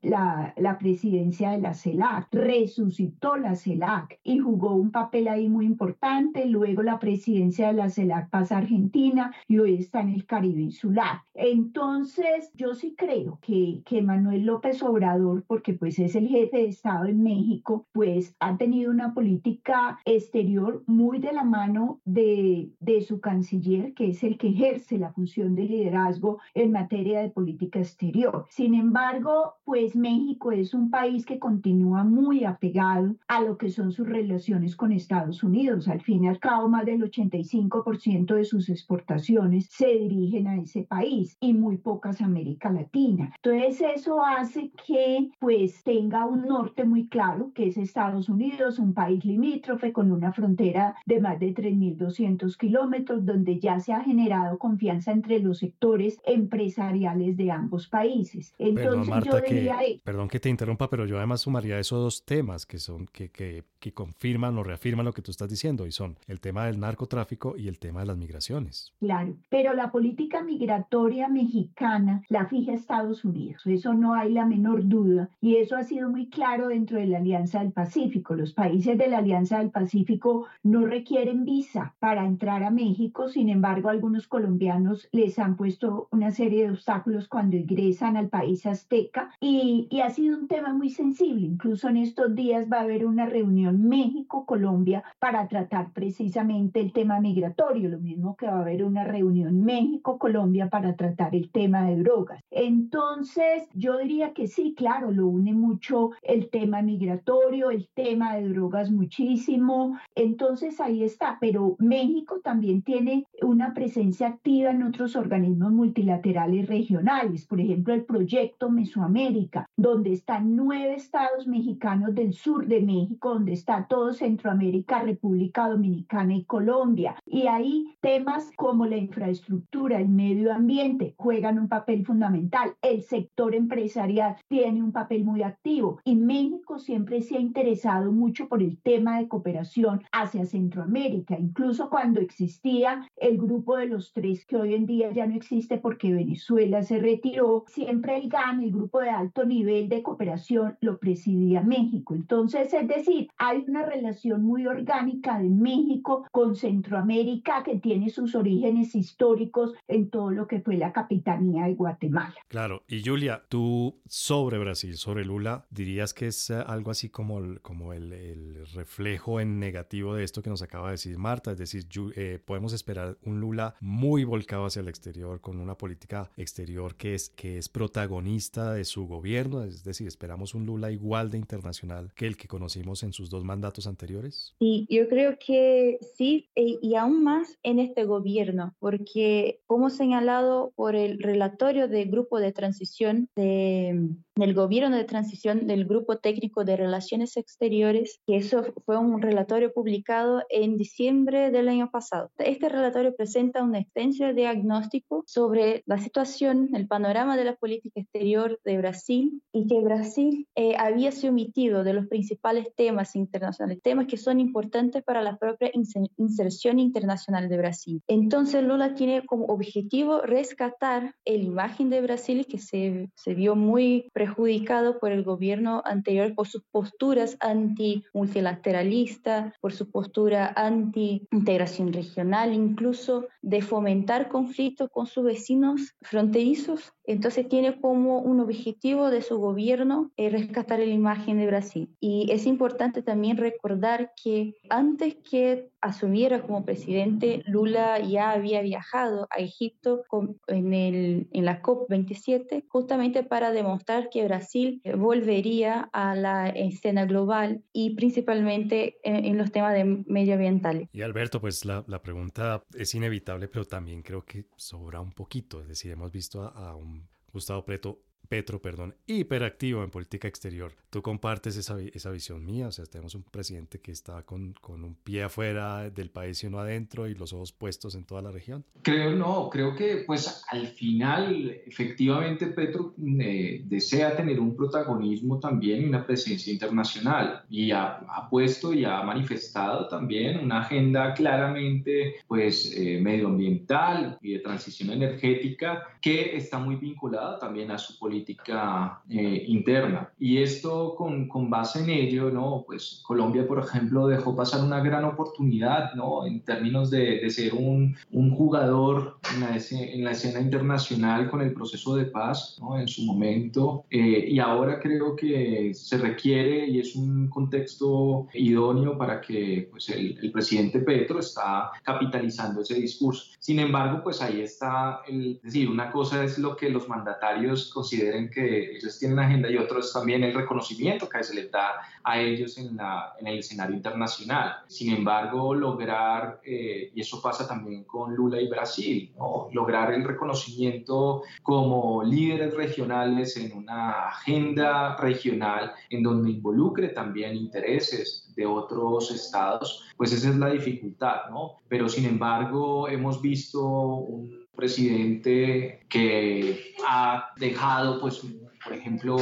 la, la presidencia de la CELAC, resucitó la CELAC y jugó un papel ahí muy importante. Luego la presidencia de la CELAC pasa a Argentina y hoy está en el Caribe insular. Entonces, yo sí creo que, que Manuel López Obrador, porque pues es el jefe de Estado en México, pues ha tenido una política exterior muy de la mano de, de su canciller, que es el que ejerce la función de liderazgo en materia de política exterior. Sin embargo, pues México es un país que continúa muy apegado a lo que son sus relaciones con Estados Unidos. Al fin y al cabo, más del 85% de sus exportaciones se dirigen a ese país y muy pocas a América Latina. Entonces, eso hace que pues tenga un norte muy claro, que es Estados Unidos, un país limítrofe con una frontera de más de 3.200 kilómetros, donde ya se ha generado confianza entre los sectores empresariales de ambos países. Entonces, perdón, yo que, perdón que te interrumpa, pero yo además sumaría esos dos temas que son que, que, que confirman o reafirman lo que tú estás diciendo y son el tema del narcotráfico y el tema de las migraciones. Claro, pero la política migratoria mexicana la fija Estados Unidos, eso no hay la menor duda y eso ha sido muy claro dentro de la Alianza del Pacífico. Los países de la Alianza del Pacífico no requieren visa para entrar a México, sin embargo algunos colombianos les han puesto una serie de obstáculos cuando ingresan al país azteca y, y ha sido un tema muy sensible. Incluso en estos días va a haber una reunión México-Colombia para tratar precisamente el tema migratorio, lo mismo que va a haber una reunión México-Colombia para tratar el tema de drogas. Entonces, yo diría que sí, claro, lo une mucho el tema migratorio, el tema de drogas muchísimo. Entonces, ahí está, pero México también tiene una presencia activa en otros organismos multilaterales regionales, por ejemplo el proyecto Mesoamérica, donde están nueve estados mexicanos del sur de México, donde está todo Centroamérica, República Dominicana y Colombia. Y ahí temas como la infraestructura, el medio ambiente juegan un papel fundamental. El sector empresarial tiene un papel muy activo y México siempre se ha interesado mucho por el tema de cooperación hacia Centroamérica, incluso cuando existía el grupo de los tres que hoy en día ya no existe porque Venezuela se retiró, siempre el GAN, el grupo de alto nivel de cooperación, lo presidía México. Entonces, es decir, hay una relación muy orgánica de México con Centroamérica que tiene sus orígenes históricos en todo lo que fue la capitanía de Guatemala. Claro, y Julia, tú sobre Brasil, sobre Lula, dirías que es algo así como el, como el, reflejo en negativo de esto que nos acaba de decir Marta, es decir, eh, podemos esperar un Lula muy volcado hacia el exterior, con una política exterior que es, que es protagonista de su gobierno? Es decir, ¿esperamos un Lula igual de internacional que el que conocimos en sus dos mandatos anteriores? Sí, yo creo que sí, e, y aún más en este gobierno, porque como señalado por el relatorio del grupo de transición de, del gobierno de transición del grupo técnico de relaciones exteriores, que eso fue un relatorio publicado en diciembre del año pasado. Este relatorio presenta un extenso diagnóstico sobre la situación, el panorama de la política exterior de Brasil y que Brasil eh, había sido omitido de los principales temas internacionales, temas que son importantes para la propia inserción internacional de Brasil. Entonces Lula tiene como objetivo rescatar la imagen de Brasil que se, se vio muy perjudicado por el gobierno anterior por sus posturas anti-multilateralista, por su postura anti-integración regional, incluso de fomentar conflictos con sus vecinos fronterizos entonces tiene como un objetivo de su gobierno eh, rescatar la imagen de Brasil. Y es importante también recordar que antes que asumiera como presidente, Lula ya había viajado a Egipto en, el, en la COP27 justamente para demostrar que Brasil volvería a la escena global y principalmente en, los temas de medioambientales. Y Alberto, pues la, la, pregunta es inevitable, pero también creo que sobra un poquito. Es decir, hemos visto a, a un Gustavo Preto Petro, perdón, hiperactivo en política exterior. ¿Tú compartes esa, esa visión mía? O sea, tenemos un presidente que está con, con, un pie afuera del país y uno adentro y los ojos puestos en toda la región. Creo no, creo que pues al final efectivamente Petro eh, desea tener un protagonismo también y una presencia internacional y ha, puesto y ha manifestado también una agenda claramente pues eh, medioambiental y de transición energética que está muy vinculada también a su política política eh, interna. Y esto con, con, base en ello, ¿no? Pues Colombia, por ejemplo, dejó pasar una gran oportunidad, ¿no? En términos de, de ser un, un jugador en la, en la, escena internacional con el proceso de paz, ¿no? En su momento. Eh, y ahora creo que se requiere y es un contexto idóneo para que pues, el, el presidente Petro está capitalizando ese discurso. Sin embargo, pues ahí está, el, es decir, una cosa es lo que los mandatarios consideran en que ellos tienen agenda y otros también el reconocimiento que se les da a ellos en, la, en el escenario internacional. Sin embargo, lograr, eh, y eso pasa también con Lula y Brasil, ¿no? lograr el reconocimiento como líderes regionales en una agenda regional en donde involucre también intereses de otros estados, pues esa es la dificultad, ¿no? Pero sin embargo, hemos visto un presidente que ha dejado, pues, por ejemplo,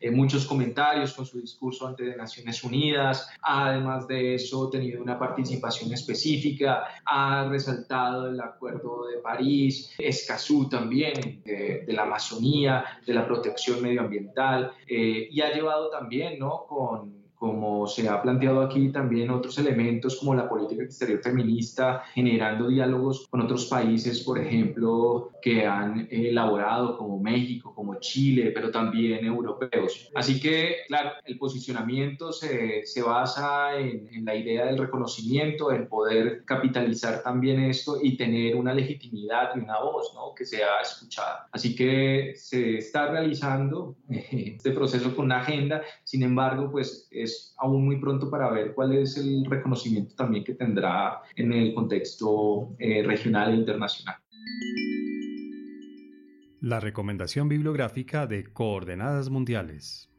eh, muchos comentarios con su discurso ante Naciones Unidas, además de eso tenido una participación específica, ha resaltado el Acuerdo de París, Escazú también, de, la Amazonía, de la protección medioambiental, eh, y ha llevado también, ¿no?, con como se ha planteado aquí también otros elementos como la política exterior feminista, generando diálogos con otros países, por ejemplo, que han elaborado como México, como Chile, pero también europeos. Así que, claro, el posicionamiento se, se basa en, en, la idea del reconocimiento, en poder capitalizar también esto y tener una legitimidad y una voz ¿no? que sea escuchada. Así que se está realizando este proceso con una agenda, sin embargo, pues es aún muy pronto para ver cuál es el reconocimiento también que tendrá en el contexto eh, regional e internacional. La recomendación bibliográfica de Coordenadas Mundiales.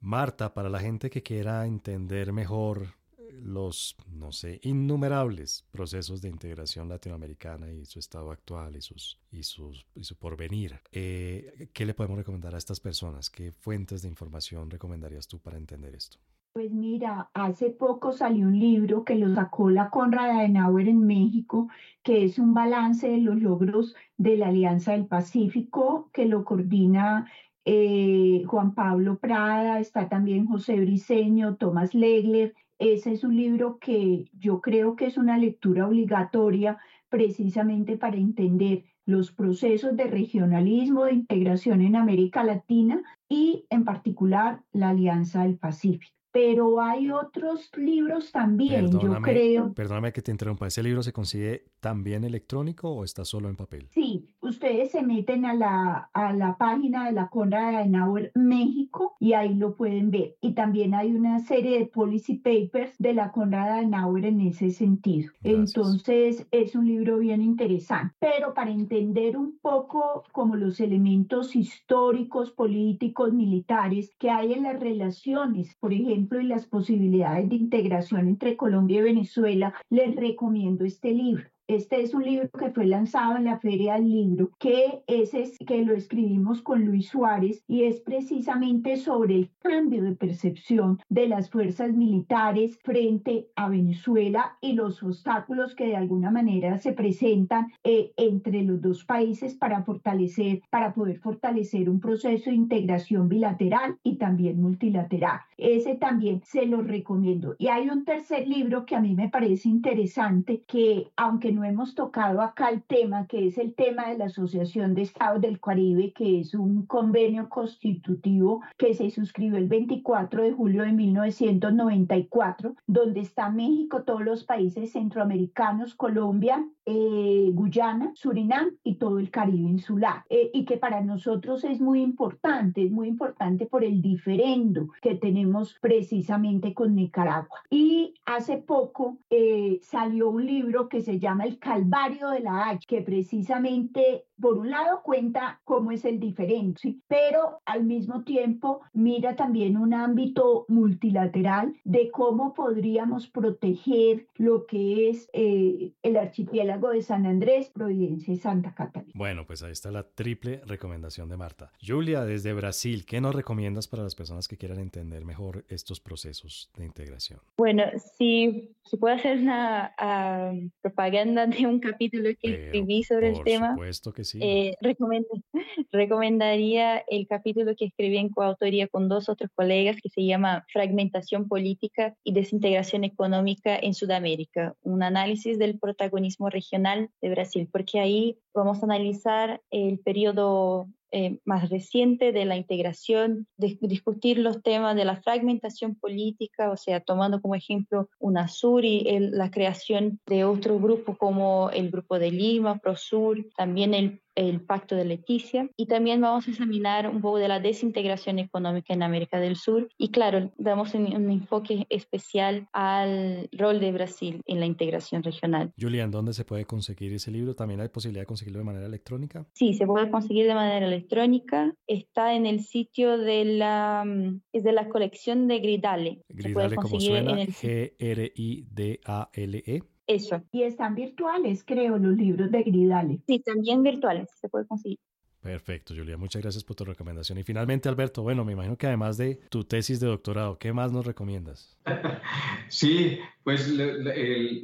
Marta, para la gente que quiera entender mejor los, no sé, innumerables procesos de integración latinoamericana y su estado actual y, sus, y, sus, y su porvenir. Eh, ¿Qué le podemos recomendar a estas personas? ¿Qué fuentes de información recomendarías tú para entender esto? Pues mira, hace poco salió un libro que lo sacó la Conrad Adenauer en México, que es un balance de los logros de la Alianza del Pacífico, que lo coordina eh, Juan Pablo Prada, está también José Briceño, Tomás Legler, ese es un libro que yo creo que es una lectura obligatoria precisamente para entender los procesos de regionalismo, de integración en América Latina y en particular la Alianza del Pacífico. Pero hay otros libros también, yo creo. Perdóname que te interrumpa. ¿Ese libro se consigue también electrónico o está solo en papel? Sí, ustedes se meten a la, a la página de la Conrad Adenauer México y ahí lo pueden ver. Y también hay una serie de policy papers de la Conrad Adenauer en ese sentido. Entonces, es un libro bien interesante. Pero para entender un poco como los elementos históricos, políticos, militares que hay en las relaciones, por ejemplo, y las posibilidades de integración entre Colombia y Venezuela, les recomiendo este libro. Este es un libro que fue lanzado en la Feria del Libro, que, es, que lo escribimos con Luis Suárez y es precisamente sobre el cambio de percepción de las fuerzas militares frente a Venezuela y los obstáculos que de alguna manera se presentan eh, entre los dos países para fortalecer, para poder fortalecer un proceso de integración bilateral y también multilateral. Ese también se lo recomiendo. Y hay un tercer libro que a mí me parece interesante, que aunque no hemos tocado acá el tema, que es el tema de la Asociación de Estados del Caribe, que es un convenio constitutivo que se suscribió el 24 de julio de 1994, donde está México, todos los países centroamericanos, Colombia, eh, Guyana, Surinam y todo el Caribe insular. Eh, y que para nosotros es muy importante, es muy importante por el diferendo que tenemos precisamente con Nicaragua. Y hace poco eh, salió un libro que se llama Calvario de la H, que precisamente por un lado cuenta cómo es el diferente, pero al mismo tiempo mira también un ámbito multilateral de cómo podríamos proteger lo que es eh, el archipiélago de San Andrés, Providencia y Santa Catalina. Bueno, pues ahí está la triple recomendación de Marta. Julia, desde Brasil, ¿qué nos recomiendas para las personas que quieran entender mejor estos procesos de integración? Bueno, si, si puedo hacer una ah, propaganda de un capítulo que escribí sobre el tema. Por supuesto que sí eh, recomendaría el capítulo que escribí en coautoría con dos otros colegas que se llama Fragmentación política y desintegración económica en Sudamérica, un análisis del protagonismo regional de Brasil, porque ahí vamos a analizar el periodo eh, más reciente de la integración, discutir los temas de la fragmentación política, o sea, tomando como ejemplo UNASUR y la creación de otro grupo como el Grupo de Lima, ProSur, también el el Pacto de Leticia y también vamos a examinar un poco de la desintegración económica en América del Sur y claro, damos un, enfoque especial al rol de Brasil en la integración regional. Julián, ¿dónde se puede conseguir ese libro? ¿También hay posibilidad de conseguirlo de manera electrónica? Sí, se puede conseguir de manera electrónica. Está en el sitio de la, es de la colección de Gridale. Gridale, como suena, G-R-I-D-A-L-E. Eso. Y están virtuales, creo, los libros de Gridale. Sí, también virtuales, se puede conseguir. Perfecto, Julia. Muchas gracias por tu recomendación. Y finalmente, Alberto, bueno, me imagino que además de tu tesis de doctorado, ¿qué más nos recomiendas? Sí, pues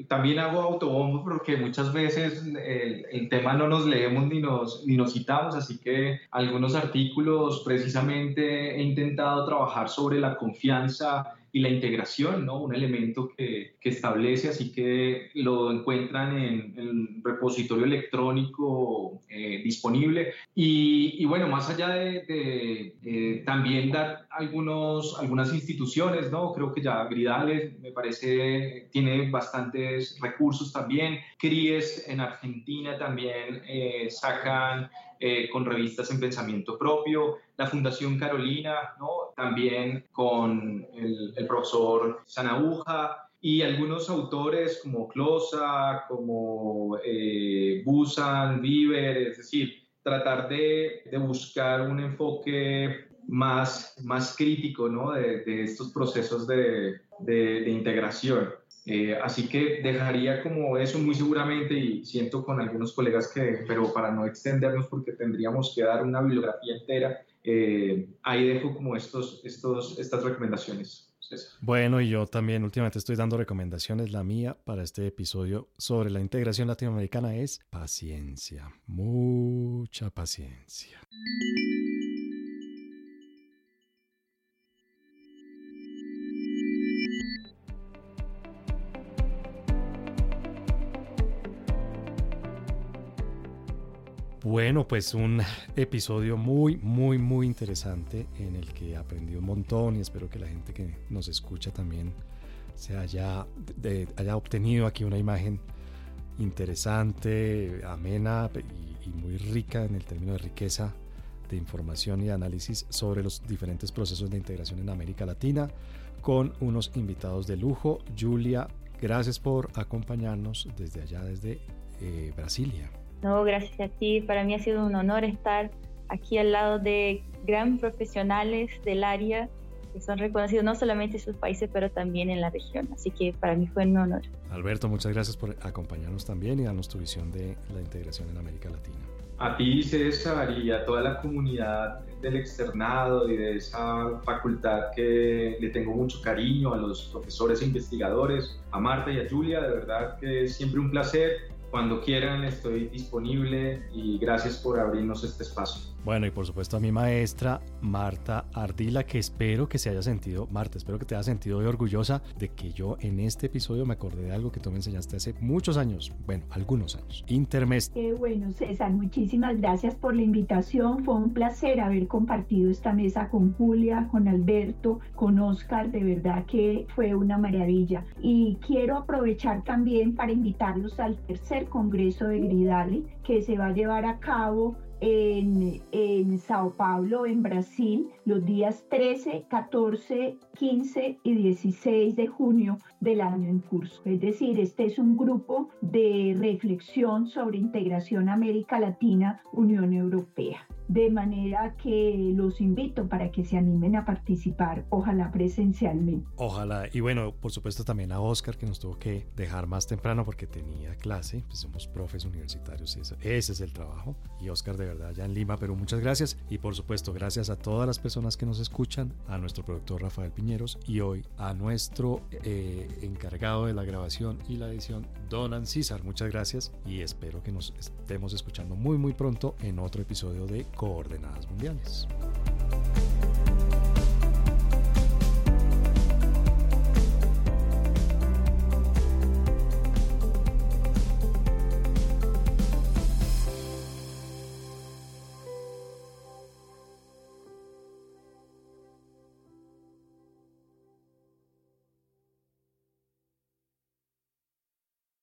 también hago autobombo porque muchas veces el, el, tema no nos leemos ni nos, ni nos citamos, así que algunos artículos precisamente he intentado trabajar sobre la confianza y la integración, ¿no? Un elemento que, que establece, así que lo encuentran en el repositorio electrónico eh, disponible. Y, y, bueno, más allá de, de también dar algunos, algunas instituciones, ¿no? Creo que ya Gridales me parece tiene bastantes recursos también. CRIES en Argentina también eh, sacan eh, con revistas en pensamiento propio, la Fundación Carolina, ¿no? también con el, profesor Sanabuja y algunos autores como Closa, como eh, Busan, Bieber, es decir, tratar de, de, buscar un enfoque más, más crítico ¿no? de, de estos procesos de, de integración. Eh, así que dejaría como eso muy seguramente y siento con algunos colegas que, pero para no extendernos porque tendríamos que dar una bibliografía entera, eh, ahí dejo como estos, estos, estas recomendaciones. Bueno, y yo también últimamente estoy dando recomendaciones. La mía para este episodio sobre la integración latinoamericana es paciencia, mucha paciencia. Bueno, pues un episodio muy, muy, muy interesante en el que aprendí un montón y espero que la gente que nos escucha también se haya, haya obtenido aquí una imagen interesante, amena y muy rica en el término de riqueza de información y análisis sobre los diferentes procesos de integración en América Latina con unos invitados de lujo. Julia, gracias por acompañarnos desde allá, desde eh, Brasilia. No, gracias a ti. Para mí ha sido un honor estar aquí al lado de gran profesionales del área que son reconocidos no solamente en sus países, pero también en la región. Así que para mí fue un honor. Alberto, muchas gracias por acompañarnos también y darnos tu visión de la integración en América Latina. A ti, César, y a toda la comunidad del externado y de esa facultad que le tengo mucho cariño, a los profesores e investigadores, a Marta y a Julia, de verdad que es siempre un placer cuando quieran estoy disponible y gracias por abrirnos este espacio. Bueno, y por supuesto a mi maestra Marta Ardila, que espero que se haya sentido, Marta, espero que te haya sentido hoy orgullosa de que yo en este episodio me acordé de algo que tú me enseñaste hace muchos años, bueno, algunos años. Intermes. Qué bueno, César, muchísimas gracias por la invitación. Fue un placer haber compartido esta mesa con Julia, con Alberto, con Oscar, de verdad que fue una maravilla. Y quiero aprovechar también para invitarlos al tercer Congreso de Gridale que se va a llevar a cabo en, en, Sao Paulo, en Brasil, los días 13, 14, 15 y 16 de junio del año en curso. Es decir, este es un grupo de reflexión sobre integración América Latina, Unión Europea de manera que los invito para que se animen a participar, ojalá presencialmente. Ojalá, y bueno, por supuesto también a Oscar que nos tuvo que dejar más temprano porque tenía clase, pues somos profes universitarios, ese, ese es el trabajo. Y Oscar de verdad ya en Lima, pero muchas gracias y por supuesto gracias a todas las personas que nos escuchan, a nuestro productor Rafael Piñeros y hoy a nuestro eh, encargado de la grabación y la edición, Donan César. Muchas gracias y espero que nos estemos escuchando muy muy pronto en otro episodio de Coordenadas Mundiales.